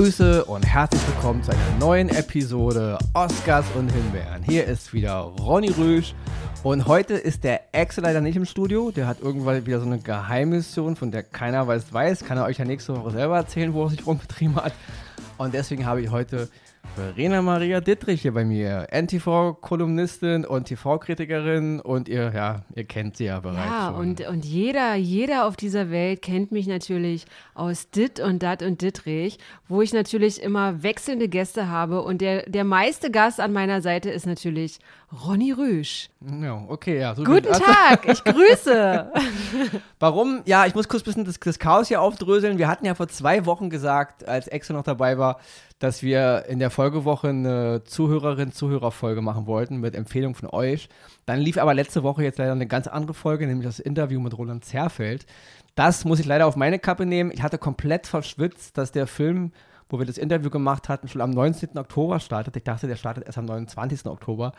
Grüße und herzlich willkommen zu einer neuen Episode Oscars und Himbeeren. Hier ist wieder Ronny Rüsch und heute ist der Exe leider nicht im Studio. Der hat irgendwann wieder so eine Geheimmission, von der keiner weiß, weiß. Kann er euch ja nächste Woche selber erzählen, wo er sich rumgetrieben hat. Und deswegen habe ich heute Verena Maria Dittrich hier bei mir, NTV-Kolumnistin und TV-Kritikerin und ihr, ja, ihr kennt sie ja bereits. Ja, schon. und, und jeder, jeder auf dieser Welt kennt mich natürlich aus Dit und Dat und Dittrich, wo ich natürlich immer wechselnde Gäste habe und der, der meiste Gast an meiner Seite ist natürlich Ronny Rüsch. Ja, okay, ja. So Guten Tag, ich grüße. Warum? Ja, ich muss kurz ein bisschen das, das Chaos hier aufdröseln. Wir hatten ja vor zwei Wochen gesagt, als Exe noch dabei war, dass wir in der Folgewoche eine Zuhörerin-Zuhörer-Folge machen wollten mit Empfehlung von euch. Dann lief aber letzte Woche jetzt leider eine ganz andere Folge, nämlich das Interview mit Roland Zerfeld. Das muss ich leider auf meine Kappe nehmen. Ich hatte komplett verschwitzt, dass der Film, wo wir das Interview gemacht hatten, schon am 19. Oktober startet. Ich dachte, der startet erst am 29. Oktober.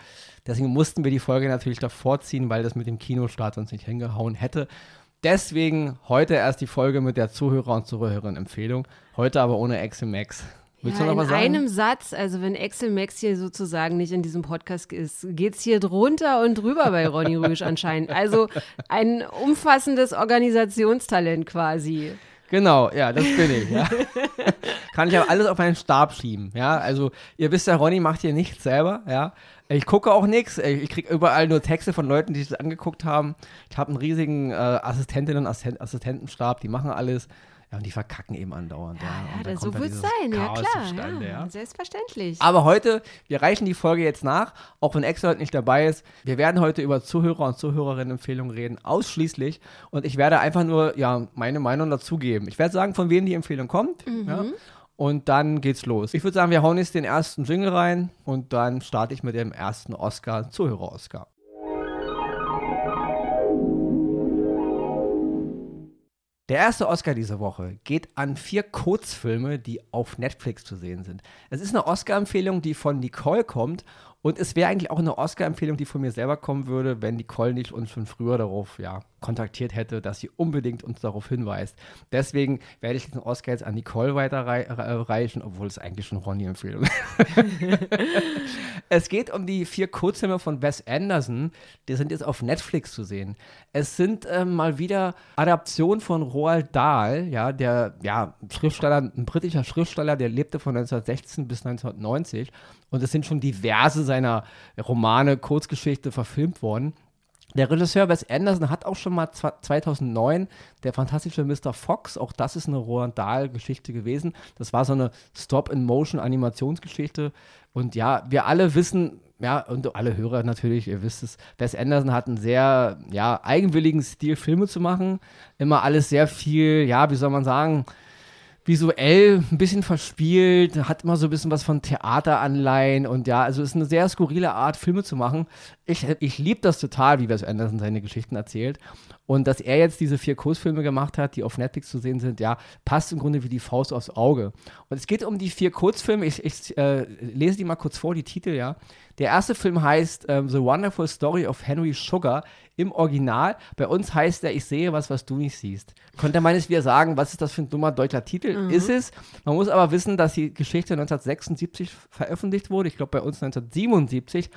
Deswegen mussten wir die Folge natürlich davor ziehen, weil das mit dem Kinostart uns nicht hingehauen hätte. Deswegen heute erst die Folge mit der Zuhörer- und Zuhörerin-Empfehlung. Heute aber ohne Exe Max. Willst ja, du noch was sagen? In einem Satz, also wenn Axel Max hier sozusagen nicht in diesem Podcast ist, geht es hier drunter und drüber bei Ronny Rüsch anscheinend. Also ein umfassendes Organisationstalent quasi. Genau, ja, das bin ich. Ja. Kann ich aber alles auf meinen Stab schieben. Ja, also ihr wisst ja, Ronny macht hier nichts selber. Ja, ich gucke auch nichts. Ich kriege überall nur Texte von Leuten, die das angeguckt haben. Ich habe einen riesigen äh, Assistentinnen und Assistentenstab, die machen alles. Ja, und die verkacken eben andauernd. Ja, ja, ja so wird es sein, ja klar. Ja, ja, Selbstverständlich. Aber heute, wir reichen die Folge jetzt nach, auch wenn Extra nicht dabei ist. Wir werden heute über Zuhörer- und Zuhörerinnen-Empfehlungen reden, ausschließlich. Und ich werde einfach nur ja, meine Meinung dazugeben. Ich werde sagen, von wem die Empfehlung kommt. Mhm. Ja, und dann geht's los. Ich würde sagen, wir hauen jetzt den ersten Jingle rein und dann starte ich mit dem ersten Oscar, Zuhörer-Oscar. Der erste Oscar diese Woche geht an vier Kurzfilme, die auf Netflix zu sehen sind. Es ist eine Oscar-Empfehlung, die von Nicole kommt und es wäre eigentlich auch eine Oscar-Empfehlung, die von mir selber kommen würde, wenn Nicole nicht uns schon früher darauf ja, kontaktiert hätte, dass sie unbedingt uns darauf hinweist. Deswegen werde ich den Oscar jetzt an Nicole weiterreichen, obwohl es eigentlich schon Ronny-Empfehlung ist. es geht um die vier Kurzfilme von Wes Anderson. Die sind jetzt auf Netflix zu sehen. Es sind äh, mal wieder Adaptionen von Roald Dahl, ja, der ja, Schriftsteller, ein britischer Schriftsteller, der lebte von 1916 bis 1990 und es sind schon diverse seiner Romane, Kurzgeschichte verfilmt worden. Der Regisseur Wes Anderson hat auch schon mal 2009 der fantastische Mr. Fox, auch das ist eine Roland Dahl-Geschichte gewesen. Das war so eine Stop-in-Motion-Animationsgeschichte. Und ja, wir alle wissen, ja, und alle Hörer natürlich, ihr wisst es, Wes Anderson hat einen sehr, ja, eigenwilligen Stil, Filme zu machen. Immer alles sehr viel, ja, wie soll man sagen, visuell ein bisschen verspielt, hat immer so ein bisschen was von Theateranleihen und ja, also ist eine sehr skurrile Art, Filme zu machen. Ich, ich liebe das total, wie Wes Anderson seine Geschichten erzählt. Und dass er jetzt diese vier Kurzfilme gemacht hat, die auf Netflix zu sehen sind, ja, passt im Grunde wie die Faust aufs Auge. Und es geht um die vier Kurzfilme. Ich, ich äh, lese die mal kurz vor, die Titel, ja. Der erste Film heißt ähm, The Wonderful Story of Henry Sugar im Original. Bei uns heißt er Ich sehe was, was du nicht siehst. Könnte man jetzt wieder sagen, was ist das für ein dummer deutscher Titel? Mhm. Ist es. Man muss aber wissen, dass die Geschichte 1976 veröffentlicht wurde. Ich glaube, bei uns 1977.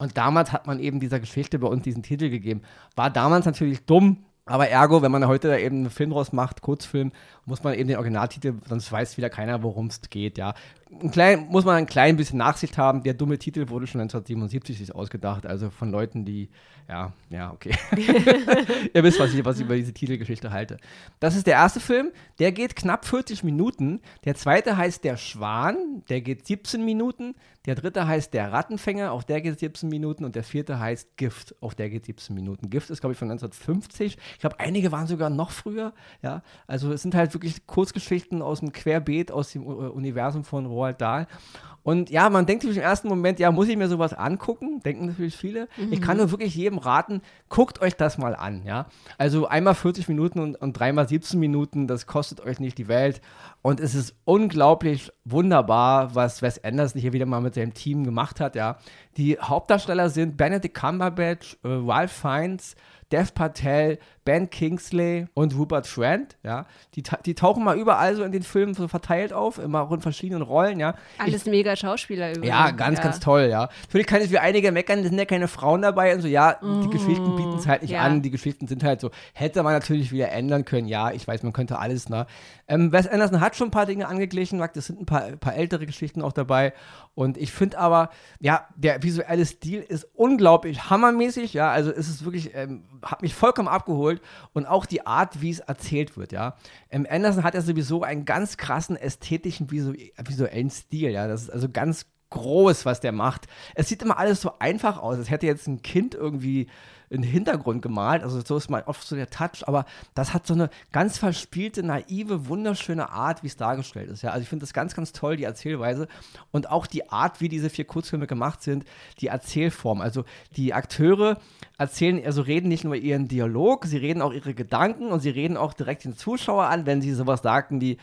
Und damals hat man eben dieser Geschichte bei uns diesen Titel gegeben. War damals natürlich dumm, aber ergo, wenn man heute da eben einen Film draus macht, Kurzfilm, muss man eben den Originaltitel, sonst weiß wieder keiner, worum es geht, ja. Ein klein, muss man ein klein bisschen Nachsicht haben. Der dumme Titel wurde schon 1977 ausgedacht, also von Leuten, die, ja, ja, okay. Ihr wisst, was ich, was ich über diese Titelgeschichte halte. Das ist der erste Film, der geht knapp 40 Minuten. Der zweite heißt Der Schwan, der geht 17 Minuten. Der dritte heißt Der Rattenfänger, auch der geht 17 Minuten. Und der vierte heißt Gift, auch der geht 17 Minuten. Gift ist, glaube ich, von 1950. Ich glaube, einige waren sogar noch früher, ja. Also es sind halt wirklich Kurzgeschichten aus dem Querbeet, aus dem Universum von Roald Dahl. Und ja, man denkt sich im ersten Moment, ja, muss ich mir sowas angucken? Denken natürlich viele. Mhm. Ich kann nur wirklich jedem raten, guckt euch das mal an, ja. Also einmal 40 Minuten und, und dreimal 17 Minuten, das kostet euch nicht die Welt. Und es ist unglaublich wunderbar, was Wes Anderson hier wieder mal mit seinem Team gemacht hat, ja. Die Hauptdarsteller sind Benedict Cumberbatch, äh, Ralph Fiennes, Dev Patel, Ben Kingsley und Rupert Friend, ja, die, die tauchen mal überall so in den Filmen so verteilt auf, immer auch in verschiedenen Rollen, ja. Alles ich, mega Schauspieler übrigens. Ja, ganz, ja. ganz toll, ja. Natürlich kann es wie einige meckern, es sind ja keine Frauen dabei und so, ja, oh, die Geschichten bieten es halt nicht ja. an, die Geschichten sind halt so, hätte man natürlich wieder ändern können, ja, ich weiß, man könnte alles, ne. Ähm, Wes Anderson hat schon ein paar Dinge angeglichen, es sind ein paar, ein paar ältere Geschichten auch dabei und ich finde aber, ja, der visuelle Stil ist unglaublich hammermäßig, ja, also es ist wirklich, ähm, hat mich vollkommen abgeholt und auch die Art, wie es erzählt wird, ja. Ähm, Anderson hat ja sowieso einen ganz krassen ästhetischen, visu visuellen Stil, ja. Das ist also ganz groß, was der macht. Es sieht immer alles so einfach aus. Es hätte jetzt ein Kind irgendwie einen Hintergrund gemalt. Also so ist mal oft so der Touch, aber das hat so eine ganz verspielte, naive, wunderschöne Art, wie es dargestellt ist. Ja? Also ich finde das ganz, ganz toll, die Erzählweise und auch die Art, wie diese vier Kurzfilme gemacht sind, die Erzählform. Also die Akteure erzählen, also reden nicht nur ihren Dialog, sie reden auch ihre Gedanken und sie reden auch direkt den Zuschauer an, wenn sie sowas sagten wie,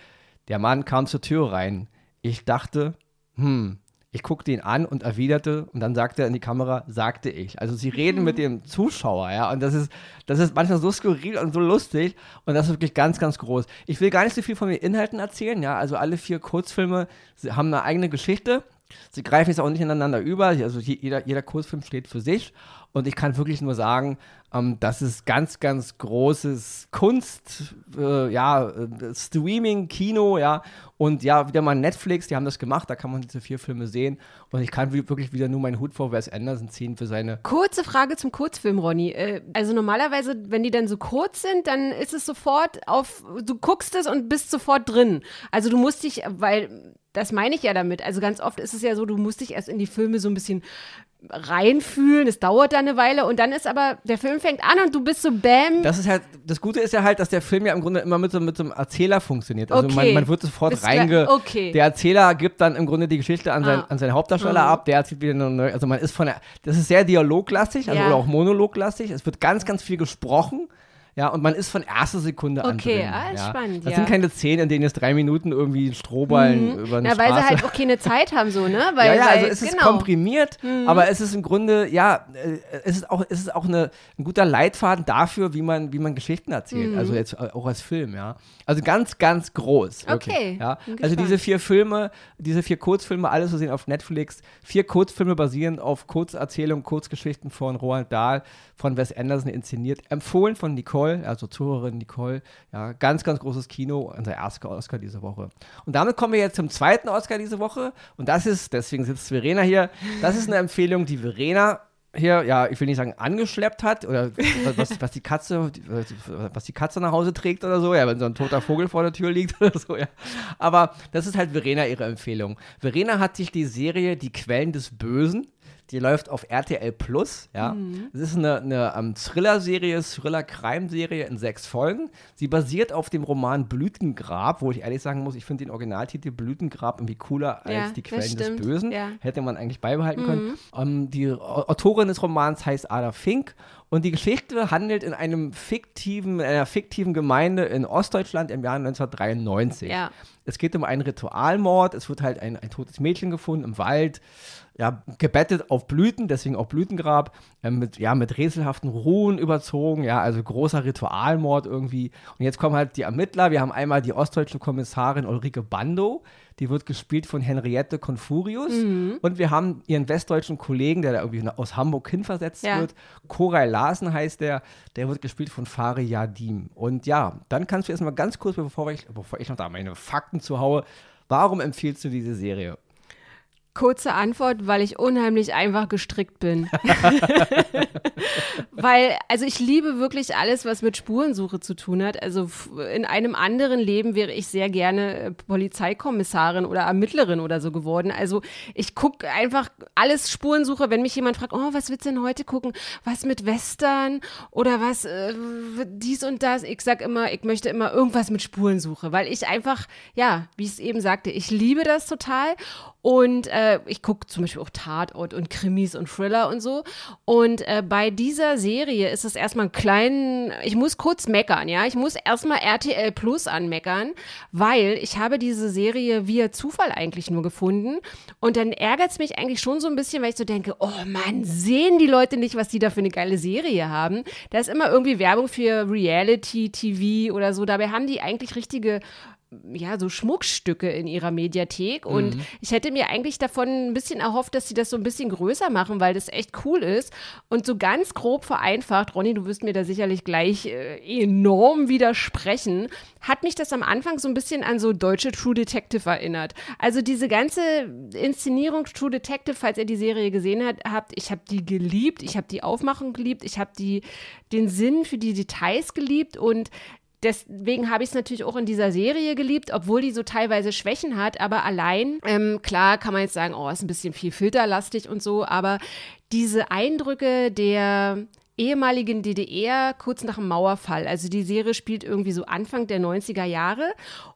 der Mann kam zur Tür rein. Ich dachte, hm, ich guckte ihn an und erwiderte und dann sagte er in die Kamera, sagte ich. Also sie reden mit dem Zuschauer, ja, und das ist, das ist manchmal so skurril und so lustig und das ist wirklich ganz, ganz groß. Ich will gar nicht so viel von den Inhalten erzählen, ja, also alle vier Kurzfilme haben eine eigene Geschichte. Sie greifen jetzt auch nicht ineinander über, also jeder, jeder Kurzfilm steht für sich und ich kann wirklich nur sagen, ähm, das ist ganz, ganz großes Kunst, äh, ja, äh, Streaming, Kino, ja. Und ja, wieder mal Netflix, die haben das gemacht, da kann man diese vier Filme sehen. Und ich kann wirklich wieder nur meinen Hut vor Wes Anderson ziehen für seine. Kurze Frage zum Kurzfilm, Ronny. Äh, also normalerweise, wenn die dann so kurz sind, dann ist es sofort auf, du guckst es und bist sofort drin. Also du musst dich, weil das meine ich ja damit. Also ganz oft ist es ja so, du musst dich erst in die Filme so ein bisschen reinfühlen. Es dauert dann eine Weile und dann ist aber, der Film fängt an und du bist so bam. Das ist halt, das Gute ist ja halt, dass der Film ja im Grunde immer mit so, mit so einem Erzähler funktioniert. Also okay. man, man wird sofort reinge... Okay. Der Erzähler gibt dann im Grunde die Geschichte an, sein, ah. an seinen Hauptdarsteller mhm. ab, der erzählt wieder eine neue, also man ist von der, das ist sehr dialoglastig, also ja. oder auch monologlastig. Es wird ganz, ganz viel gesprochen. Ja, und man ist von erster Sekunde an okay, drin. Okay, ah, ja. spannend. Das ja. sind keine Szenen, in denen jetzt drei Minuten irgendwie Strohballen mhm. über eine Ja, weil sie halt auch keine Zeit haben, so, ne? Weil, ja, ja, also es ist genau. komprimiert, mhm. aber es ist im Grunde, ja, äh, es ist auch, es ist auch eine, ein guter Leitfaden dafür, wie man, wie man Geschichten erzählt. Mhm. Also jetzt äh, auch als Film, ja. Also ganz, ganz groß. Wirklich, okay. Ja. Also diese vier Filme, diese vier Kurzfilme, alles zu sehen auf Netflix. Vier Kurzfilme basierend auf Kurzerzählungen, Kurzgeschichten von Roald Dahl, von Wes Anderson inszeniert. Empfohlen von Nicole, also Zuhörerin Nicole. Ja, ganz, ganz großes Kino, unser erster Oscar diese Woche. Und damit kommen wir jetzt zum zweiten Oscar diese Woche. Und das ist, deswegen sitzt Verena hier, das ist eine Empfehlung, die Verena hier, ja, ich will nicht sagen angeschleppt hat oder was, was, die Katze, was die Katze nach Hause trägt oder so, ja, wenn so ein toter Vogel vor der Tür liegt oder so, ja. Aber das ist halt Verena ihre Empfehlung. Verena hat sich die Serie Die Quellen des Bösen die läuft auf RTL Plus. Ja, mhm. es ist eine, eine um, ähm, Thriller-Serie, Thriller-Crime-Serie in sechs Folgen. Sie basiert auf dem Roman Blütengrab, wo ich ehrlich sagen muss, ich finde den Originaltitel Blütengrab irgendwie cooler ja, als die Quellen des Bösen. Ja. Hätte man eigentlich beibehalten mhm. können. Um, ähm, die Autorin des Romans heißt Ada Fink und die Geschichte handelt in einem fiktiven, einer fiktiven Gemeinde in Ostdeutschland im Jahr 1993. Ja. Es geht um einen Ritualmord. Es wird halt ein, ein totes Mädchen gefunden im Wald ja, gebettet auf Blüten, deswegen auch Blütengrab, äh, mit, ja, mit rätselhaften Ruhen überzogen, ja, also großer Ritualmord irgendwie. Und jetzt kommen halt die Ermittler. Wir haben einmal die ostdeutsche Kommissarin Ulrike Bando, die wird gespielt von Henriette Confurius. Mhm. Und wir haben ihren westdeutschen Kollegen, der da irgendwie aus Hamburg hinversetzt ja. wird. Koray Larsen heißt der, der wird gespielt von Fari Yadim. Und ja, dann kannst du erstmal ganz kurz, bevor ich, bevor ich noch da meine Fakten zu haue, warum empfiehlst du diese Serie? Kurze Antwort, weil ich unheimlich einfach gestrickt bin. weil, also ich liebe wirklich alles, was mit Spurensuche zu tun hat. Also in einem anderen Leben wäre ich sehr gerne äh, Polizeikommissarin oder Ermittlerin oder so geworden. Also ich gucke einfach alles Spurensuche, wenn mich jemand fragt, oh, was willst du denn heute gucken? Was mit Western oder was äh, dies und das? Ich sag immer, ich möchte immer irgendwas mit Spurensuche, weil ich einfach, ja, wie ich es eben sagte, ich liebe das total und äh, äh, ich gucke zum Beispiel auch Tatort und Krimis und Thriller und so. Und äh, bei dieser Serie ist es erstmal ein kleinen, ich muss kurz meckern, ja. Ich muss erstmal RTL Plus anmeckern, weil ich habe diese Serie via Zufall eigentlich nur gefunden. Und dann ärgert es mich eigentlich schon so ein bisschen, weil ich so denke, oh Mann, sehen die Leute nicht, was die da für eine geile Serie haben? Da ist immer irgendwie Werbung für Reality-TV oder so. Dabei haben die eigentlich richtige ja, so Schmuckstücke in ihrer Mediathek. Und mhm. ich hätte mir eigentlich davon ein bisschen erhofft, dass sie das so ein bisschen größer machen, weil das echt cool ist. Und so ganz grob vereinfacht, Ronny, du wirst mir da sicherlich gleich äh, enorm widersprechen, hat mich das am Anfang so ein bisschen an so deutsche True Detective erinnert. Also diese ganze Inszenierung True Detective, falls ihr die Serie gesehen hat, habt, ich habe die geliebt, ich habe die Aufmachung geliebt, ich habe den Sinn für die Details geliebt und deswegen habe ich es natürlich auch in dieser Serie geliebt, obwohl die so teilweise Schwächen hat. Aber allein, ähm, klar kann man jetzt sagen, oh, ist ein bisschen viel filterlastig und so, aber diese Eindrücke der ehemaligen DDR kurz nach dem Mauerfall. Also die Serie spielt irgendwie so Anfang der 90er Jahre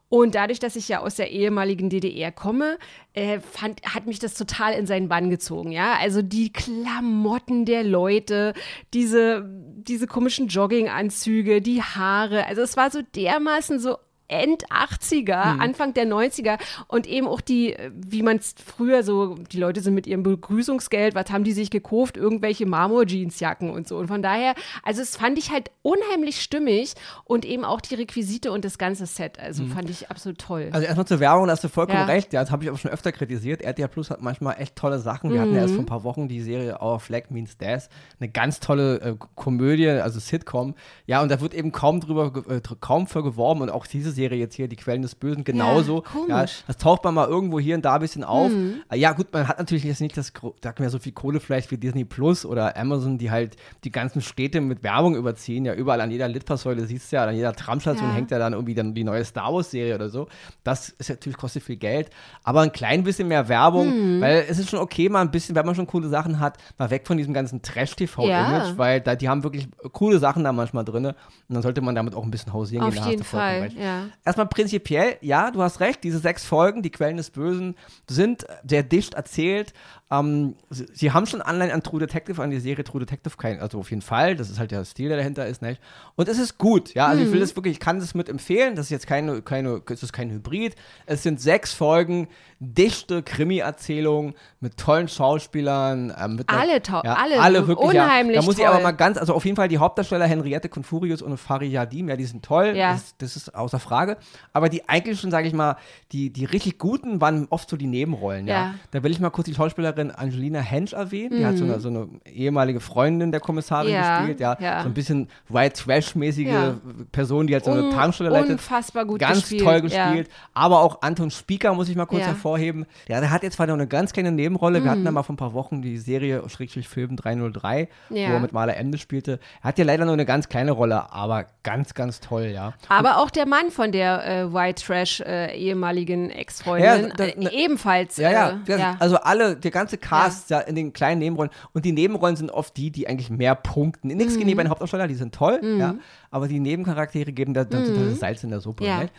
und dadurch, dass ich ja aus der ehemaligen DDR komme, äh, fand, hat mich das total in seinen Bann gezogen, ja. Also die Klamotten der Leute, diese, diese komischen Jogginganzüge, die Haare. Also es war so dermaßen so End 80er, mhm. Anfang der 90er und eben auch die, wie man es früher so, die Leute sind mit ihrem Begrüßungsgeld, was haben die sich gekauft? Irgendwelche Marmor-Jeansjacken und so. Und von daher, also es fand ich halt unheimlich stimmig und eben auch die Requisite und das ganze Set. Also mhm. fand ich absolut toll. Also erstmal zur Werbung, da hast du vollkommen ja. recht. Ja, das habe ich auch schon öfter kritisiert. RTL Plus hat manchmal echt tolle Sachen. Wir mhm. hatten ja erst vor ein paar Wochen die Serie Our Flag Means Death. Eine ganz tolle äh, Komödie, also Sitcom. Ja, und da wird eben kaum drüber, äh, kaum für geworben und auch diese Serie Serie jetzt hier, Die Quellen des Bösen, genauso. Ja, ja, das taucht man mal irgendwo hier und da ein bisschen auf. Mhm. Ja, gut, man hat natürlich jetzt nicht das, sagt man ja so viel Kohle vielleicht wie Disney Plus oder Amazon, die halt die ganzen Städte mit Werbung überziehen. Ja, überall an jeder Litfaßsäule siehst du ja, an jeder Tramstation ja. hängt ja dann irgendwie dann die neue Star Wars-Serie oder so. Das ist natürlich, kostet viel Geld. Aber ein klein bisschen mehr Werbung, mhm. weil es ist schon okay, mal ein bisschen, wenn man schon coole Sachen hat, mal weg von diesem ganzen Trash-TV-Image, ja. weil da, die haben wirklich coole Sachen da manchmal drin. Und dann sollte man damit auch ein bisschen hausieren Auf gehen. Auf jeden Fall, ja erstmal prinzipiell, ja, du hast recht, diese sechs Folgen, die Quellen des Bösen, sind sehr dicht erzählt. Ähm, sie, sie, haben schon Anleihen an True Detective, an die Serie True Detective, kein, also auf jeden Fall, das ist halt der Stil, der dahinter ist, nicht? Und es ist gut, ja, also mhm. ich will mhm. das wirklich, ich kann das mit empfehlen, das ist jetzt keine, keine, es ist kein Hybrid. Es sind sechs Folgen, dichte Krimi-Erzählung mit tollen Schauspielern. Ähm, mit alle, einer, ja, alle, alle wirklich, unheimlich ja. Da muss toll. ich aber mal ganz, also auf jeden Fall die Hauptdarsteller Henriette Confurius und Fari Yadim, ja, die sind toll, ja. das, das, ist außer Frage. Aber die eigentlich schon, sage ich mal, die, die richtig guten waren oft so die Nebenrollen, ja. ja. Da will ich mal kurz die Schauspielerin Angelina Hensch erwähnen, die mhm. hat so eine, so eine, ehemalige Freundin der Kommissarin ja, gespielt, ja. So ein bisschen White Trash-mäßige Person, die halt so eine Un Tankstelle leitet. Unfassbar gut Ganz gespielt. toll gespielt. Aber auch Anton Spieker muss ich mal kurz hervorheben. Ja, der hat jetzt zwar noch eine ganz kleine Nebenrolle. Mhm. Wir hatten da mal vor ein paar Wochen die Serie Schrägstrich Film 303, ja. wo er mit Maler Ende spielte. Er hat ja leider nur eine ganz kleine Rolle, aber ganz, ganz toll, ja. Aber Und, auch der Mann von der äh, White Trash äh, ehemaligen Ex-Freundin ja, äh, ebenfalls. Ja, ja, äh, ja, Also alle, der ganze Cast ja. in den kleinen Nebenrollen. Und die Nebenrollen sind oft die, die eigentlich mehr punkten. Nichts mhm. gegen die Hauptdarsteller, die sind toll, mhm. ja. Aber die Nebencharaktere geben da, da mhm. total Salz in der Suppe. Ja. Nicht?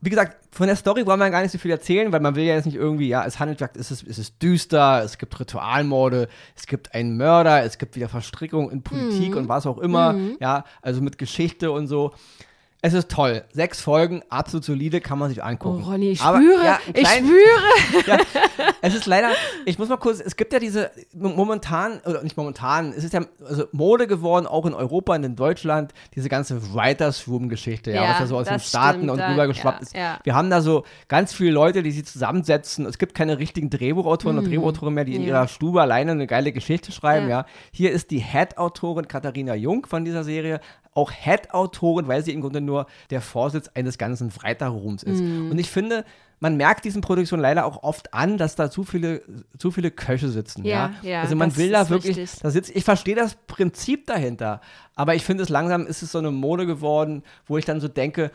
wie gesagt, von der Story wollen wir gar nicht so viel erzählen, weil man will ja jetzt nicht irgendwie, ja, es handelt, es ist, es ist düster, es gibt Ritualmorde, es gibt einen Mörder, es gibt wieder Verstrickung in Politik mhm. und was auch immer, mhm. ja, also mit Geschichte und so. Es ist toll. Sechs Folgen, absolut solide, kann man sich angucken. Oh, Ronny, ich Aber, spüre, ja, ich spüre. Ja, es ist leider, ich muss mal kurz, es gibt ja diese, momentan, oder nicht momentan, es ist ja also Mode geworden, auch in Europa und in Deutschland, diese ganze Writers Room-Geschichte, ja, ja, was ja so aus den Staaten stimmt, und rübergeschwappt ist. Wir haben da so ganz viele Leute, die sich zusammensetzen. Es gibt keine richtigen Drehbuchautoren mhm. und Drehbuchautoren mehr, die in ihrer Stube alleine eine geile Geschichte schreiben, ja. Hier ist die Head-Autorin Katharina Jung von dieser Serie, auch Head-Autorin, weil sie im Grunde nur der Vorsitz eines ganzen Freitagrooms ist. Mm. Und ich finde, man merkt diesen Produktionen leider auch oft an, dass da zu viele, zu viele Köche sitzen. Ja, ja? ja also man will da wirklich, richtig. da sitzt, ich verstehe das Prinzip dahinter, aber ich finde es langsam ist es so eine Mode geworden, wo ich dann so denke,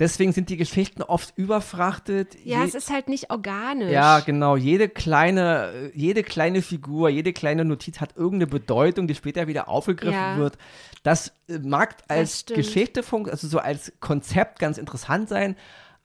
Deswegen sind die Geschichten oft überfrachtet. Ja, Je es ist halt nicht organisch. Ja, genau. Jede kleine, jede kleine Figur, jede kleine Notiz hat irgendeine Bedeutung, die später wieder aufgegriffen ja. wird. Das äh, mag als Geschichte, also so als Konzept ganz interessant sein,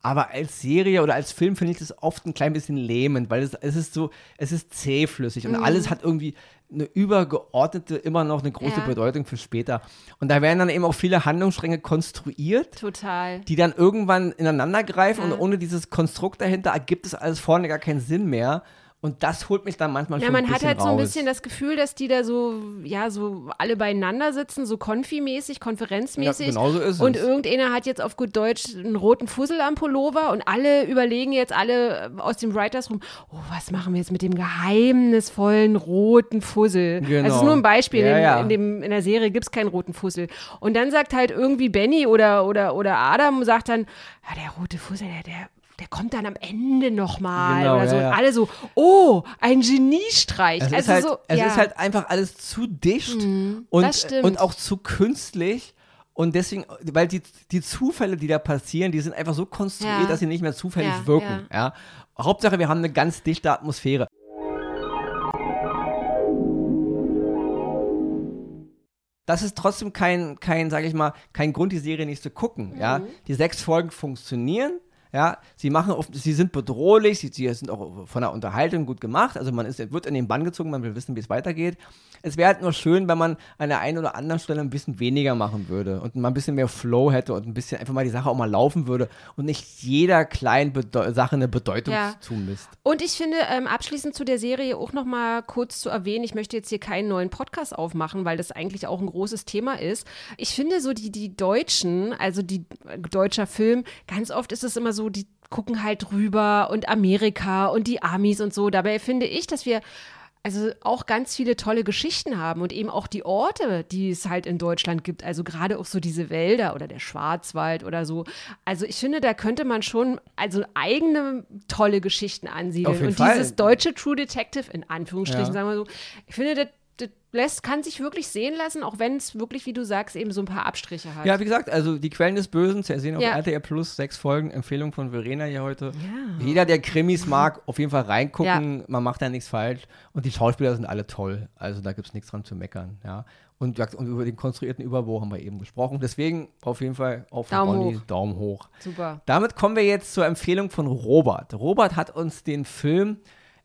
Aber als Serie oder als Film finde ich das oft ein klein bisschen lähmend, weil es, es ist so, es ist zähflüssig und Mhm. alles hat irgendwie eine übergeordnete, immer noch eine große Ja. Bedeutung für später. Und da werden dann eben auch viele Handlungsstränge konstruiert Total. die dann irgendwann ineinander greifen Ja. und ohne dieses Konstrukt dahinter ergibt es alles vorne gar keinen Sinn mehr. Und das holt mich dann manchmal Ja, schon man ein hat bisschen halt so ein raus. bisschen das Gefühl, dass die da so, ja, so alle beieinander sitzen, so konfimäßig, konferenzmäßig. Ja, genau so ist und es. irgendeiner hat jetzt auf gut Deutsch einen roten Fussel am Pullover und alle überlegen jetzt alle aus dem Writers Room, oh, was machen wir jetzt mit dem geheimnisvollen roten Fussel? Genau. Das ist nur ein Beispiel. Ja, in, ja. in, dem, in der Serie gibt es keinen roten Fussel. Und dann sagt halt irgendwie Benny oder, oder, oder Adam, sagt dann, ja, der rote Fussel, der, der der kommt dann am Ende nochmal Genau, oder so. ja, ja. Und alle so, oh, ein Geniestreich. Es, also ist, halt, so, es ja. Mhm, ist halt einfach alles zu dicht und, das stimmt. und auch zu künstlich. Und deswegen, weil die, die Zufälle, die da passieren, die sind einfach so konstruiert, dass sie nicht mehr zufällig wirken. Ja. Hauptsache, wir haben eine ganz dichte Atmosphäre. Das ist trotzdem kein, kein, sag ich mal, kein Grund, die Serie nicht zu gucken. Mhm. Ja. Die sechs Folgen funktionieren. Ja, sie machen oft, sie sind bedrohlich, sie, sie sind auch von der Unterhaltung gut gemacht. Also man ist, wird in den Bann gezogen, man will wissen, wie es weitergeht. Es wäre halt nur schön, wenn man an der einen oder anderen Stelle ein bisschen weniger machen würde und mal ein bisschen mehr Flow hätte und ein bisschen einfach mal die Sache auch mal laufen würde und nicht jeder kleinen Bedeu Sache eine Bedeutung Ja. zumisst. Und ich finde, ähm, abschließend zu der Serie auch noch mal kurz zu erwähnen, ich möchte jetzt hier keinen neuen Podcast aufmachen, weil das eigentlich auch ein großes Thema ist. Ich finde so die, die Deutschen, also die äh, deutscher Film, ganz oft ist es immer so, die gucken halt rüber und Amerika und die Amis und so. Dabei finde ich, dass wir also auch ganz viele tolle Geschichten haben und eben auch die Orte, die es halt in Deutschland gibt. Also gerade auch so diese Wälder oder der Schwarzwald oder so. Also ich finde, da könnte man schon also eigene tolle Geschichten ansiedeln. Und Fall. dieses deutsche True Detective, in Anführungsstrichen, Ja. sagen wir so, ich finde, das, das lässt, kann sich wirklich sehen lassen, auch wenn es wirklich, wie du sagst, eben so ein paar Abstriche hat. Ja, wie gesagt, also die Quellen des Bösen zu ersehen auf Ja. RTL Plus, sechs Folgen, Empfehlung von Verena hier heute. Ja. Jeder, der Krimis mag, auf jeden Fall reingucken, man macht da nichts falsch und die Schauspieler sind alle toll, also da gibt es nichts dran zu meckern, ja. Und, und über den konstruierten Überbau haben wir eben gesprochen, deswegen auf jeden Fall auf den Daumen Ronny, hoch. Daumen hoch. Super. Damit kommen wir jetzt zur Empfehlung von Robert. Robert hat uns den Film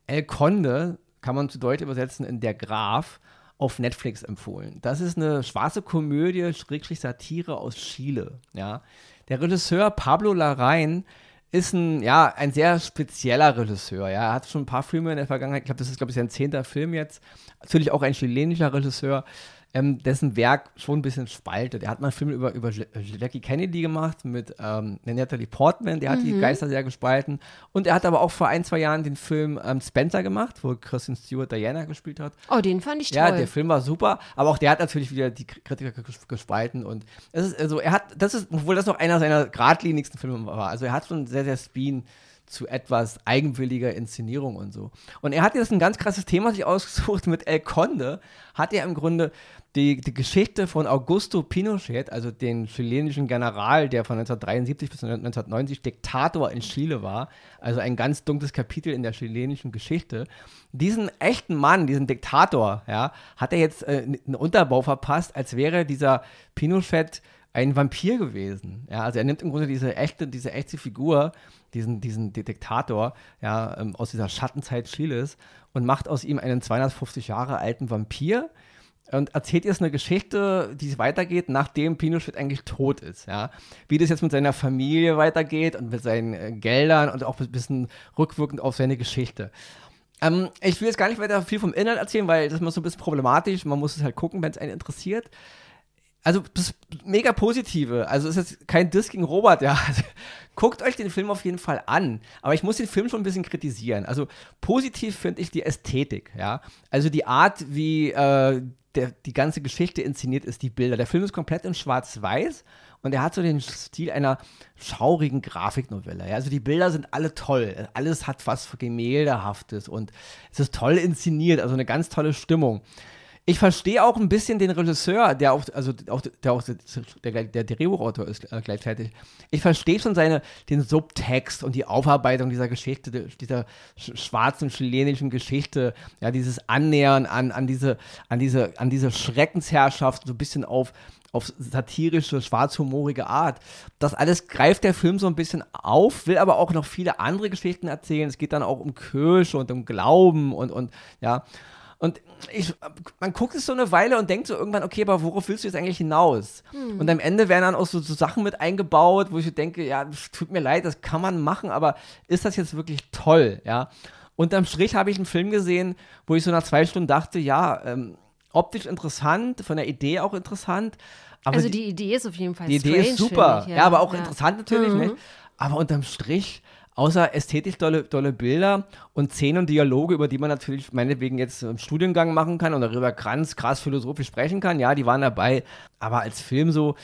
El Conde, kann man zu Deutsch übersetzen, in Der Graf, auf Netflix empfohlen. Das ist eine schwarze Komödie, Schrägstrich Satire aus Chile. Ja. Der Regisseur Pablo Larraín ist ein, ja, ein sehr spezieller Regisseur. Ja. Er hat schon ein paar Filme in der Vergangenheit, ich glaube, das ist, glaube ich, sein zehnter Film jetzt. Natürlich auch ein chilenischer Regisseur ähm, dessen Werk schon ein bisschen spaltet. Er hat mal einen Film über, über Ja- Jackie Kennedy gemacht mit ähm, Natalie Portman, der hat Mhm. die Geister sehr gespalten. Und er hat aber auch vor ein, zwei Jahren den Film ähm, Spencer gemacht, wo Kristen Stewart Diana gespielt hat. Oh, den fand ich toll. Ja, der Film war super, aber auch der hat natürlich wieder die Kritiker ges- gespalten und es ist, also er hat, das ist, obwohl das noch einer seiner geradlinigsten Filme war, also er hat schon sehr, sehr Speen zu etwas eigenwilliger Inszenierung und so. Und er hat jetzt ein ganz krasses Thema sich ausgesucht mit El Conde, hat er im Grunde die, die Geschichte von Augusto Pinochet, also den chilenischen General, der von 1973 bis 1990 Diktator in Chile war, also ein ganz dunkles Kapitel in der chilenischen Geschichte. Diesen echten Mann, diesen Diktator, ja, hat er jetzt äh, einen Unterbau verpasst, als wäre dieser Pinochet ein Vampir gewesen. Ja, also er nimmt im Grunde diese echte, diese echte Figur, diesen, diesen Diktator, ja, ähm, aus dieser Schattenzeit Chiles und macht aus ihm einen 250 Jahre alten Vampir und erzählt jetzt eine Geschichte, die weitergeht, nachdem Pinochet eigentlich tot ist. Ja? Wie das jetzt mit seiner Familie weitergeht und mit seinen äh, Geldern und auch ein bisschen rückwirkend auf seine Geschichte. Ähm, ich will jetzt gar nicht weiter viel vom Inhalt erzählen, weil das ist immer so ein bisschen problematisch. Man muss es halt gucken, wenn es einen interessiert. Also das mega positive. Also es ist kein Diss gegen Robert, ja. Guckt euch den Film auf jeden Fall an. Aber ich muss den Film schon ein bisschen kritisieren. Also positiv finde ich die Ästhetik, ja. Also die Art, wie äh, der, die ganze Geschichte inszeniert ist, die Bilder. Der Film ist komplett in Schwarz-Weiß und er hat so den Stil einer schaurigen Grafiknovelle. Ja? Also die Bilder sind alle toll. Alles hat was Gemäldehaftes und es ist toll inszeniert, also eine ganz tolle Stimmung. Ich verstehe auch ein bisschen den Regisseur, der auch, also auch, der auch der, der Drehbuchautor ist äh, gleichzeitig. Ich verstehe schon seine, den Subtext und die Aufarbeitung dieser Geschichte, dieser schwarzen chilenischen Geschichte, ja, dieses Annähern an, an diese, an diese, an diese Schreckensherrschaft, so ein bisschen auf, auf satirische, schwarzhumorige Art. Das alles greift der Film so ein bisschen auf, will aber auch noch viele andere Geschichten erzählen. Es geht dann auch um Kirche und um Glauben und, und ja. Und ich, man guckt es so eine Weile und denkt so irgendwann, okay, aber worauf willst du jetzt eigentlich hinaus? Hm. Und am Ende werden dann auch so, so, Sachen mit eingebaut, wo ich denke, ja, tut mir leid, das kann man machen, aber ist das jetzt wirklich toll, ja? Unterm Strich habe ich einen Film gesehen, wo ich so nach zwei Stunden dachte, ja, ähm, optisch interessant, von der Idee auch interessant. also die, die, Idee ist auf jeden Fall Die Idee ist super, ja. ja. aber auch ja. interessant natürlich, mhm. ne? Aber unterm Strich außer ästhetisch tolle, tolle Bilder und Szenen und Dialoge, über die man natürlich meinetwegen jetzt im Studiengang machen kann und darüber ganz krass philosophisch sprechen kann, ja, die waren dabei. Aber als Film so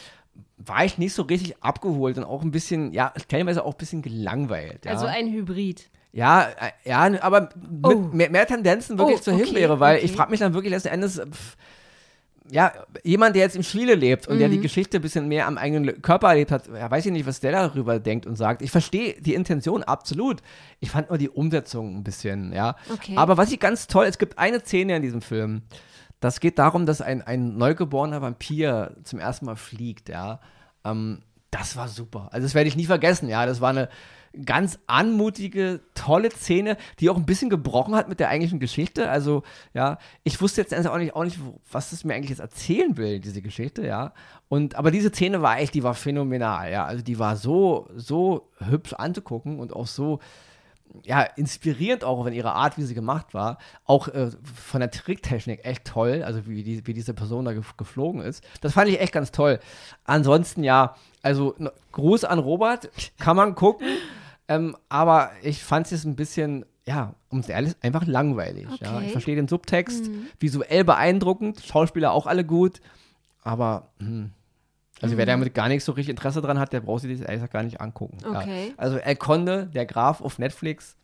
war ich nicht so richtig abgeholt und auch ein bisschen, ja, stellenweise auch ein bisschen gelangweilt. Ja. Also ein Hybrid. Ja, äh, ja, aber mit oh. mehr, mehr, Tendenzen wirklich oh, zur okay, Himbeere, weil okay. ich frage mich dann wirklich letzten Endes, pff, ja, jemand, der jetzt in Chile lebt und mhm. der die mhm. Geschichte ein bisschen mehr am eigenen Körper erlebt hat, ja, weiß ich nicht, was der darüber denkt und sagt. Ich verstehe die Intention absolut. Ich fand nur die Umsetzung ein bisschen, ja. Okay. Aber was ich ganz toll, es gibt eine Szene in diesem Film. Das geht darum, dass ein, ein neugeborener Vampir zum ersten Mal fliegt, ja. Ähm, das war super. Also das werde ich nie vergessen, ja. Das war eine ganz anmutige, tolle Szene, die auch ein bisschen gebrochen hat mit der eigentlichen Geschichte. Also, ja, ich wusste jetzt auch nicht, auch nicht was es mir eigentlich jetzt erzählen will, diese Geschichte, ja. Und, aber diese Szene war echt, die war phänomenal, ja. Also, die war so, so hübsch anzugucken und auch so, ja, inspirierend auch in ihrer Art, wie sie gemacht war. Auch äh, von der Tricktechnik echt toll, also wie, die, wie diese Person da geflogen ist. Das fand ich echt ganz toll. Ansonsten, ja, also Gruß an Robert, kann man gucken. Ähm, aber ich fand es jetzt ein bisschen, ja, um es ehrlich, einfach langweilig. Okay. Ja. Ich verstehe den Subtext, mhm. visuell beeindruckend, Schauspieler auch alle gut, aber hm. Also mhm. wer damit gar nicht so richtig Interesse dran hat, der braucht sich das ehrlich gesagt gar nicht angucken. Okay. Ja. Also El Conde, der Graf auf Netflix,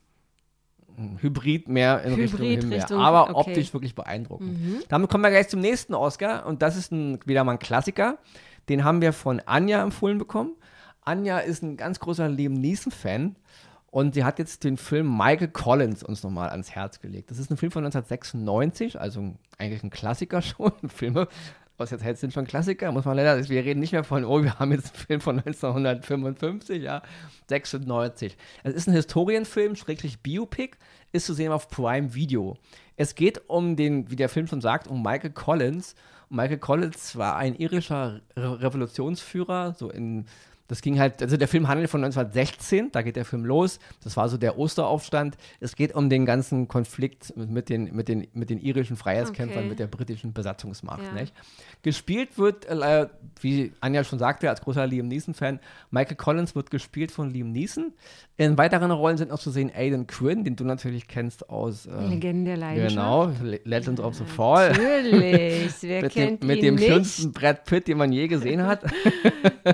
hm, Hybrid mehr in Hybrid Richtung Himbeer, Richtung, aber okay. optisch wirklich beeindruckend. Mhm. Damit kommen wir gleich zum nächsten Oscar und das ist ein, wieder mal ein Klassiker. Den haben wir von Anja empfohlen bekommen. Anja ist ein ganz großer Liam Neeson-Fan und sie hat jetzt den Film Michael Collins uns nochmal ans Herz gelegt. Das ist ein Film von 1996, also eigentlich ein Klassiker schon. Filme aus der Zeit sind schon Klassiker, muss man leider, wir reden nicht mehr von, oh, wir haben jetzt einen Film von 1955, ja, 96. Es ist ein Historienfilm, schräglich Biopic, ist zu sehen auf Prime Video. Es geht um den, wie der Film schon sagt, um Michael Collins. Michael Collins war ein irischer Re Revolutionsführer, so in das ging halt, also der Film handelt von 1916, da geht der Film los. Das war so der Osteraufstand. Es geht um den ganzen Konflikt mit den, mit den, mit den irischen Freiheitskämpfern, okay. mit der britischen Besatzungsmacht. Ja. Nicht? Gespielt wird, äh, wie Anja schon sagte, als großer Liam Neeson-Fan, Michael Collins wird gespielt von Liam Neeson. In weiteren Rollen sind noch zu sehen Aidan Quinn, den du natürlich kennst aus äh, Legenden der Leidenschaft. Genau, Legends of the Fall. Natürlich, wer mit kennt dem, Mit dem nicht? schönsten Brad Pitt, den man je gesehen hat. ja.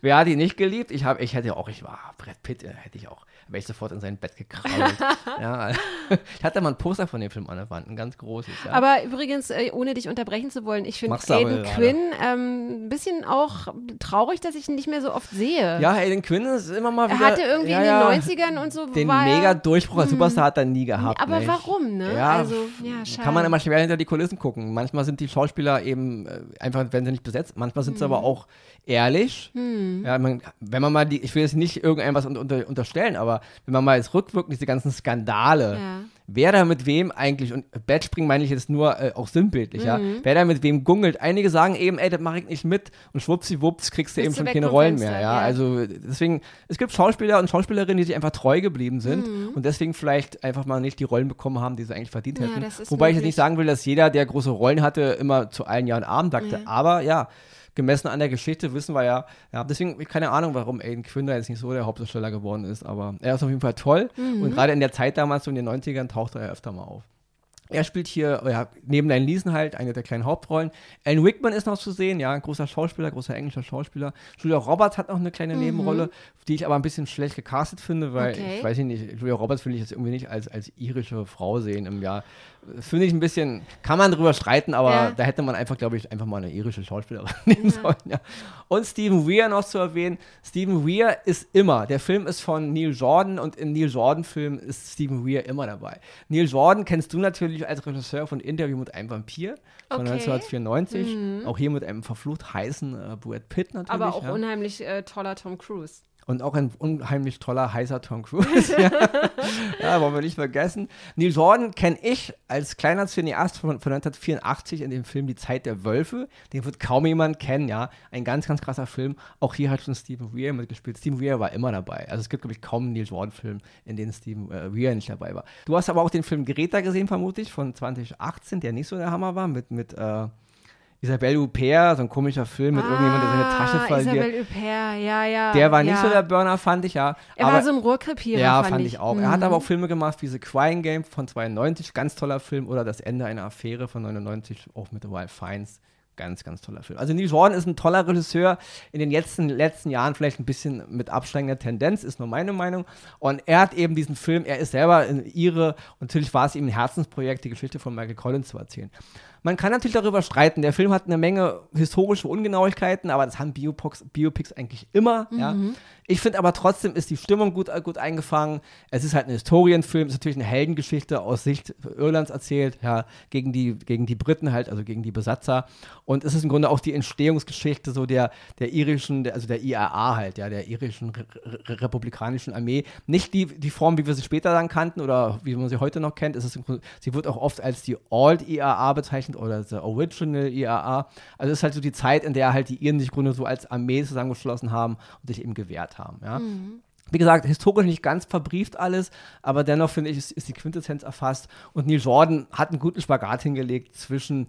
Wer hat ihn nicht geliebt? Ich, hab, ich hätte auch, ich war Brad Pitt, äh, hätte ich auch wäre ich sofort in sein Bett gekrabbelt. ja, ich hatte mal ein Poster von dem Film an der Wand, ein ganz großes. Ja. Aber übrigens, äh, ohne dich unterbrechen zu wollen, ich finde Aiden Quinn ähm, ein bisschen auch traurig, dass ich ihn nicht mehr so oft sehe. Ja, Aiden Quinn ist immer mal wieder. Er hatte irgendwie ja, in den 90ern und so. Den mega Durchbruch als hm. Superstar hat er nie gehabt. Aber nicht? warum, ne? Ja, also, ja, schade. Kann man immer schwer hinter die Kulissen gucken. Manchmal sind die Schauspieler eben äh, einfach, werden sie nicht besetzt. Manchmal sind sie hm. aber auch ehrlich. Hm. Ja, man, wenn man mal die, ich will jetzt nicht irgendetwas unter, unterstellen, aber wenn man mal jetzt rückwirkend diese ganzen Skandale, ja. wer da mit wem eigentlich, und Bettspringen meine ich jetzt nur äh, auch sinnbildlich, mhm. ja, wer da mit wem gungelt. Einige sagen eben, ey, das mache ich nicht mit und schwuppsiwupps kriegst du Bist eben schon keine Rollen mehr, ja? ja? Also deswegen, es gibt Schauspieler und Schauspielerinnen, die sich einfach treu geblieben sind mhm. und deswegen vielleicht einfach mal nicht die Rollen bekommen haben, die sie eigentlich verdient hätten. Wobei möglich. ich jetzt nicht sagen will, dass jeder, der große Rollen hatte, immer zu allen Jahren Abend sagte, aber ja, gemessen an der Geschichte wissen wir ja, ja, deswegen keine Ahnung, warum Aiden Quinn da jetzt nicht so der Hauptdarsteller geworden ist, aber er ist auf jeden Fall toll mhm. und gerade in der Zeit damals, so in den 90ern, tauchte er öfter mal auf. Er spielt hier ja, neben Diane Leeson halt eine der kleinen Hauptrollen. Alan Rickman ist noch zu sehen, ja, ein großer Schauspieler, großer englischer Schauspieler. Julia Roberts hat noch eine kleine mhm. Nebenrolle, die ich aber ein bisschen schlecht gecastet finde, weil okay. ich weiß nicht, Julia Roberts will ich jetzt irgendwie nicht als, als irische Frau sehen im Jahr finde ich ein bisschen, kann man drüber streiten, aber ja. da hätte man einfach, glaube ich, einfach mal eine irische Schauspielerin nehmen ja. sollen. Ja. Und Stephen Weir noch zu erwähnen. Stephen Weir ist immer, der Film ist von Neil Jordan und in Neil Jordan-Filmen ist Stephen Weir immer dabei. Neil Jordan kennst du natürlich als Regisseur von Interview mit einem Vampir von okay. 1994. Mhm. Auch hier mit einem verflucht heißen äh, Brad Pitt natürlich. Aber auch unheimlich äh, toller Tom Cruise. Und auch ein unheimlich toller, heißer Tom Cruise. ja. ja, wollen wir nicht vergessen. Neil Jordan kenne ich als kleiner Cineast von, von 1984 in dem Film Die Zeit der Wölfe. Den wird kaum jemand kennen, ja. Ein ganz, ganz krasser Film. Auch hier hat schon Stephen Weir mitgespielt. Stephen Weir war immer dabei. Also es gibt, glaube ich, kaum einen Neil Jordan-Film, in dem Stephen äh, Weir nicht dabei war. Du hast aber auch den Film Greta gesehen, vermutlich, von 2018, der nicht so der Hammer war, mit, mit äh, Isabelle Huppert, so ein komischer Film mit ah, irgendjemandem, der seine Tasche verliert. Isabelle Huppert, ja, ja. Der war nicht ja. so der Burner, fand ich, ja. Er aber, war so ein Rohrkrepierer, Ja, fand, ich auch. Mhm. Er hat mhm. aber auch Filme gemacht wie The Crying Game von 92, ganz toller Film, oder Das Ende einer Affäre von 99, auch mit Ralph Fiennes. Ganz, ganz toller Film. Also Neil Jordan ist ein toller Regisseur, in den letzten, letzten Jahren vielleicht ein bisschen mit absteigender Tendenz, ist nur meine Meinung. Und er hat eben diesen Film, er ist selber in ihre, und natürlich war es ihm ein Herzensprojekt, die Geschichte von Michael Collins zu erzählen. Man kann natürlich darüber streiten. Der Film hat eine Menge historische Ungenauigkeiten, aber das haben Biopics, Biopics eigentlich immer. Mhm. Ja. Ich finde aber trotzdem ist die Stimmung gut, gut eingefangen. Es ist halt ein Historienfilm, es ist natürlich eine Heldengeschichte aus Sicht Irlands erzählt, ja, gegen die, gegen die Briten halt, also gegen die Besatzer. Und es ist im Grunde auch die Entstehungsgeschichte so der, der irischen, also der IRA halt, ja, der irischen Re Re republikanischen Armee. Nicht die, die Form, wie wir sie später dann kannten oder wie man sie heute noch kennt. Es ist Grunde, sie wird auch oft als die Old IRA bezeichnet oder the Original IRA. Also es ist halt so die Zeit, in der halt die Iren sich Grunde so als Armee zusammengeschlossen haben und sich eben gewehrt haben haben. Ja? Mhm. Wie gesagt, historisch nicht ganz verbrieft alles, aber dennoch finde ich, ist, ist die Quintessenz erfasst. Und Neil Jordan hat einen guten Spagat hingelegt zwischen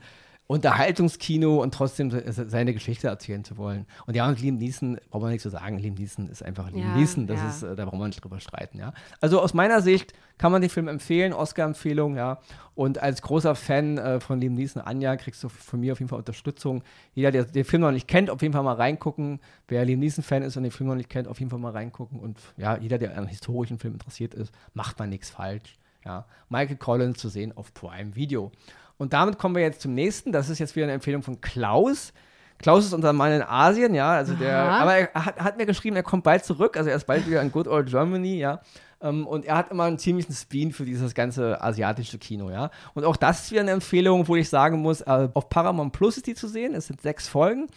Unterhaltungskino und trotzdem seine Geschichte erzählen zu wollen. Und ja, und Liam Neeson, braucht man nicht zu sagen, Liam Neeson ist einfach Liam ja, Neeson, das ja. ist, äh, da braucht man nicht drüber streiten, ja. Also aus meiner Sicht kann man den Film empfehlen, Oscar-Empfehlung, ja. Und als großer Fan äh, von Liam Neeson, Anja, kriegst du von mir auf jeden Fall Unterstützung. Jeder, der den Film noch nicht kennt, auf jeden Fall mal reingucken. Wer Liam Neeson-Fan ist und den Film noch nicht kennt, auf jeden Fall mal reingucken. Und ja, jeder, der an historischen Film interessiert ist, macht man nichts falsch. Ja. Michael Collins zu sehen auf Prime Video. Und damit kommen wir jetzt zum nächsten. Das ist jetzt wieder eine Empfehlung von Klaus. Klaus ist unser Mann in Asien, ja. Also der, aber er hat, hat, mir geschrieben, er kommt bald zurück. Also er ist bald wieder in Good Old Germany, ja. Ähm, und er hat immer einen ziemlichen Spin für dieses ganze asiatische Kino, ja. Und auch das ist wieder eine Empfehlung, wo ich sagen muss, äh, auf Paramount Plus ist die zu sehen. Es sind sechs Folgen.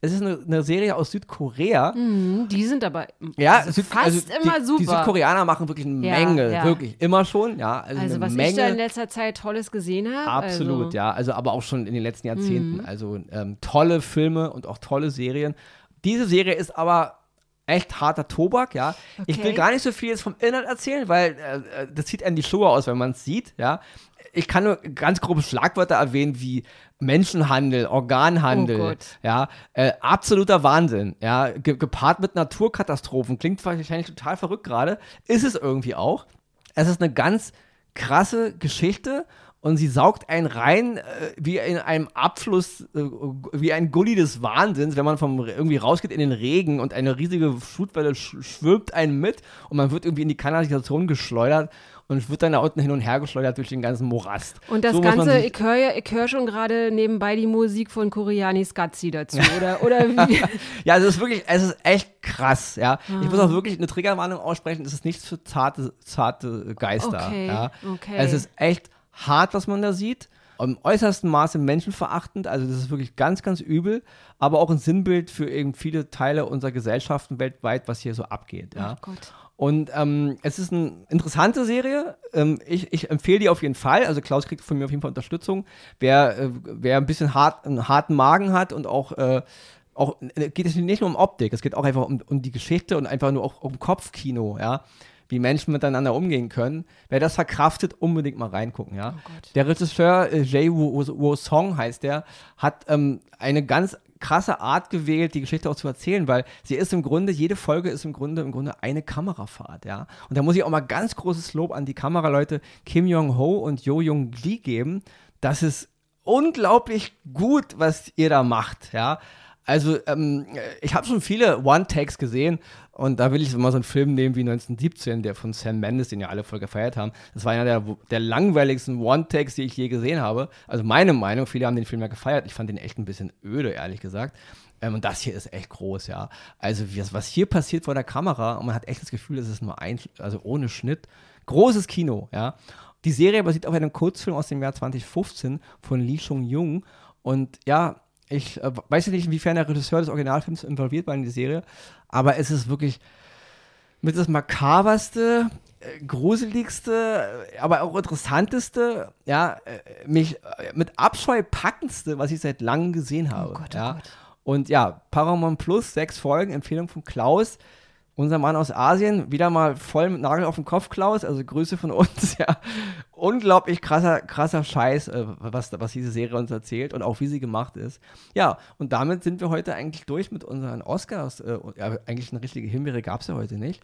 Es ist eine, eine Serie aus Südkorea. Mhm, die sind aber ja, also Süd, fast also immer die, super. Die Südkoreaner machen wirklich eine ja, Menge, ja. wirklich immer schon. Ja, also, also was Menge. ich da in letzter Zeit Tolles gesehen habe. Absolut, also. ja. Also aber auch schon in den letzten Jahrzehnten. Mhm. Also ähm, tolle Filme und auch tolle Serien. Diese Serie ist aber echt harter Tobak, ja. Okay. Ich will gar nicht so viel jetzt vom Inhalt erzählen, weil äh, äh das sieht an die Schuhe aus, wenn man es sieht, ja. Ich kann nur ganz grobe Schlagwörter erwähnen wie Menschenhandel, Organhandel, oh ja, äh, absoluter Wahnsinn, ja, Ge gepaart mit Naturkatastrophen, klingt wahrscheinlich total verrückt gerade, ist es irgendwie auch. Es ist eine ganz krasse Geschichte und sie saugt einen rein äh, wie in einem Abfluss, äh, wie ein Gully des Wahnsinns, wenn man vom irgendwie rausgeht in den Regen und eine riesige Flutwelle sch schwimmt einen mit und man wird irgendwie in die Kanalisation geschleudert und wird dann da unten hin und her geschleudert durch den ganzen Morast. Und das so Ganze, ich höre hör schon gerade nebenbei die Musik von Koreani Skatzi dazu, oder, oder wie? ja, es ist wirklich, es ist echt krass, ja. Ah. Ich muss auch wirklich eine Triggerwarnung aussprechen, es ist nichts für zarte, zarte Geister, okay, ja. Okay. Es ist echt hart, was man da sieht. Im äußersten Maße menschenverachtend, also das ist wirklich ganz, ganz übel, aber auch ein Sinnbild für eben viele Teile unserer Gesellschaften weltweit, was hier so abgeht. Ja. Oh. Und ähm, es ist eine interessante Serie. Ähm, ich, ich, empfehle die auf jeden Fall. Also Klaus kriegt von mir auf jeden Fall Unterstützung. Wer, äh, wer ein bisschen hart, einen harten Magen hat und auch, äh, auch äh, geht es nicht nur um Optik, es geht auch einfach um, um die Geschichte und einfach nur auch um Kopfkino, ja wie Menschen miteinander umgehen können. Wer das verkraftet, unbedingt mal reingucken, ja. Oh der Regisseur äh, Jay Woo Song heißt der, hat ähm, eine ganz krasse Art gewählt, die Geschichte auch zu erzählen, weil sie ist im Grunde, jede Folge ist im Grunde, im Grunde eine Kamerafahrt, ja. Und da muss ich auch mal ganz großes Lob an die Kameraleute Kim Jong-ho und Jo Jung-lee geben. Das ist unglaublich gut, was ihr da macht, ja. Also, ähm, ich habe schon viele One-Takes gesehen und da will ich mal so einen Film nehmen wie 1917, der von Sam Mendes, den ja alle voll gefeiert haben. Das war einer der, der langweiligsten One-Takes, die ich je gesehen habe. Also, meine Meinung, viele haben den Film ja gefeiert. Ich fand den echt ein bisschen öde, ehrlich gesagt. Ähm, und das hier ist echt groß, ja. Also, was hier passiert vor der Kamera, und man hat echt das Gefühl, das ist nur ein, also ohne Schnitt. Großes Kino, ja. Die Serie basiert auf einem Kurzfilm aus dem Jahr 2015 von Lee Chung-Jung. Und ja, ich äh, weiß ja nicht, inwiefern der Regisseur des Originalfilms involviert war in die Serie, aber es ist wirklich mit das makaberste, äh, gruseligste, äh, aber auch interessanteste, ja, äh, mich mit Abscheu packendste, was ich seit langem gesehen habe. Oh Gott, oh ja. Gott. Und ja, Paramount Plus, sechs Folgen, Empfehlung von Klaus unser Mann aus Asien, wieder mal voll mit Nagel auf dem Kopf, Klaus, also Grüße von uns, ja. Unglaublich krasser, krasser Scheiß, äh, was, was diese Serie uns erzählt und auch wie sie gemacht ist. Ja, und damit sind wir heute eigentlich durch mit unseren Oscars. Äh, ja, eigentlich eine richtige Himbeere gab es ja heute nicht.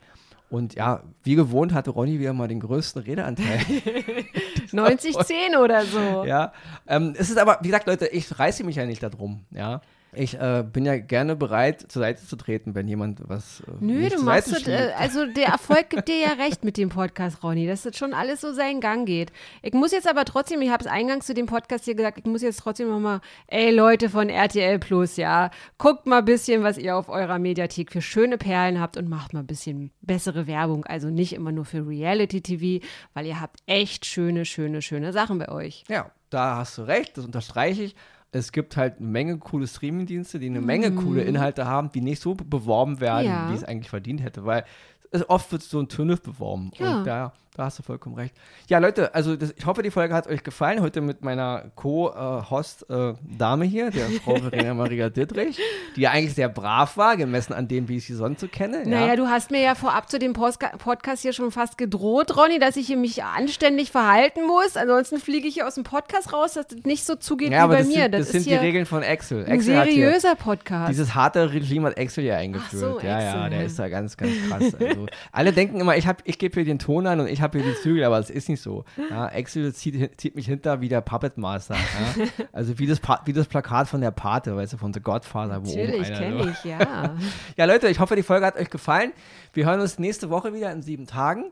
Und ja, wie gewohnt hatte Ronny wieder mal den größten Redeanteil. 90-10 oder so. Ja, ähm, es ist aber, wie gesagt, Leute, ich reiße mich ja nicht darum, ja. Ich äh, bin ja gerne bereit, zur Seite zu treten, wenn jemand was. Äh, Nö, du machst das, äh, also der Erfolg gibt dir ja recht mit dem Podcast, Ronny, dass das schon alles so seinen Gang geht. Ich muss jetzt aber trotzdem, ich habe es eingangs zu dem Podcast hier gesagt, ich muss jetzt trotzdem nochmal, ey Leute von RTL Plus, ja, guckt mal ein bisschen, was ihr auf eurer Mediathek für schöne Perlen habt und macht mal ein bisschen bessere Werbung. Also nicht immer nur für Reality TV, weil ihr habt echt schöne, schöne, schöne Sachen bei euch. Ja, da hast du recht, das unterstreiche ich es gibt halt eine Menge coole Streamingdienste, die eine mhm. Menge coole Inhalte haben, die nicht so beworben werden, ja. wie es eigentlich verdient hätte, weil es oft wird so ein Tünnef beworben. Ja. Und da da hast du vollkommen recht. Ja, Leute, also das, ich hoffe, die Folge hat euch gefallen. Heute mit meiner Co-Host-Dame hier, der Frau Verena Maria Dittrich, die ja eigentlich sehr brav war, gemessen an dem, wie ich sie sonst so kenne. Naja, ja. du hast mir ja vorab zu dem Post Podcast hier schon fast gedroht, Ronny, dass ich hier mich anständig verhalten muss. Ansonsten fliege ich hier aus dem Podcast raus, dass das nicht so zugeht ja, wie bei mir. Sind, das, das sind die Regeln von Excel. Ein Excel seriöser Podcast. Dieses harte Regime hat Excel ja eingeführt. So, ja, Excel. ja, der ist da ganz, ganz krass. Also, alle denken immer, ich, ich gebe hier den Ton an und ich habe hier die Zügel, aber es ist nicht so. Ja, Excel zieht, zieht, mich hinter wie der Puppet Master. Ja? Also wie das, wie das Plakat von der Pate, weißt du, von The Godfather. Natürlich, kenne ich, ja. ja, Leute, ich hoffe, die Folge hat euch gefallen. Wir hören uns nächste Woche wieder in sieben Tagen.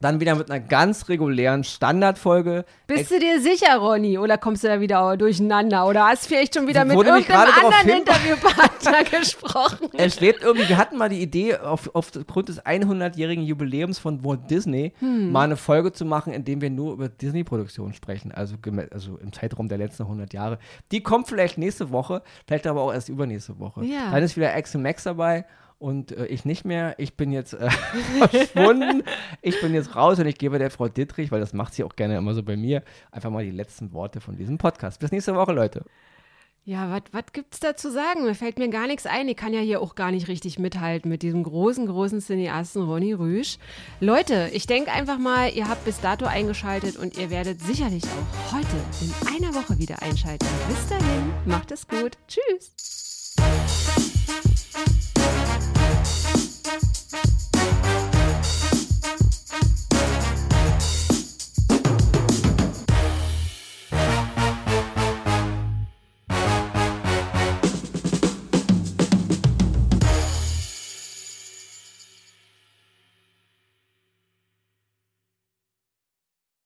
Dann wieder mit einer ganz regulären Standardfolge. Bist du dir sicher, Ronny? Oder kommst du da wieder durcheinander? Oder hast du vielleicht schon wieder mit irgendeinem anderen Interviewpartner gesprochen? Es schwebt irgendwie, wir hatten mal die Idee, auf, aufgrund des 100-jährigen Jubiläums von Walt Disney hm. mal eine Folge zu machen, in dem wir nur über Disney-Produktionen sprechen. Also, also im Zeitraum der letzten 100 Jahre. Die kommt vielleicht nächste Woche, vielleicht aber auch erst übernächste Woche. Ja. Dann ist wieder Axel Max dabei und äh, ich nicht mehr. Ich bin jetzt äh, verschwunden. Ich bin jetzt raus und ich gebe der Frau Dittrich, weil das macht sie auch gerne immer so bei mir, einfach mal die letzten Worte von diesem Podcast. Bis nächste Woche, Leute. Ja, was gibt es da zu sagen? Mir fällt mir gar nichts ein. Ich kann ja hier auch gar nicht richtig mithalten mit diesem großen, großen Cineasten Ronny Rüsch. Leute, ich denke einfach mal, ihr habt bis dato eingeschaltet und ihr werdet sicherlich auch heute in einer Woche wieder einschalten. Bis dahin, macht es gut. Tschüss.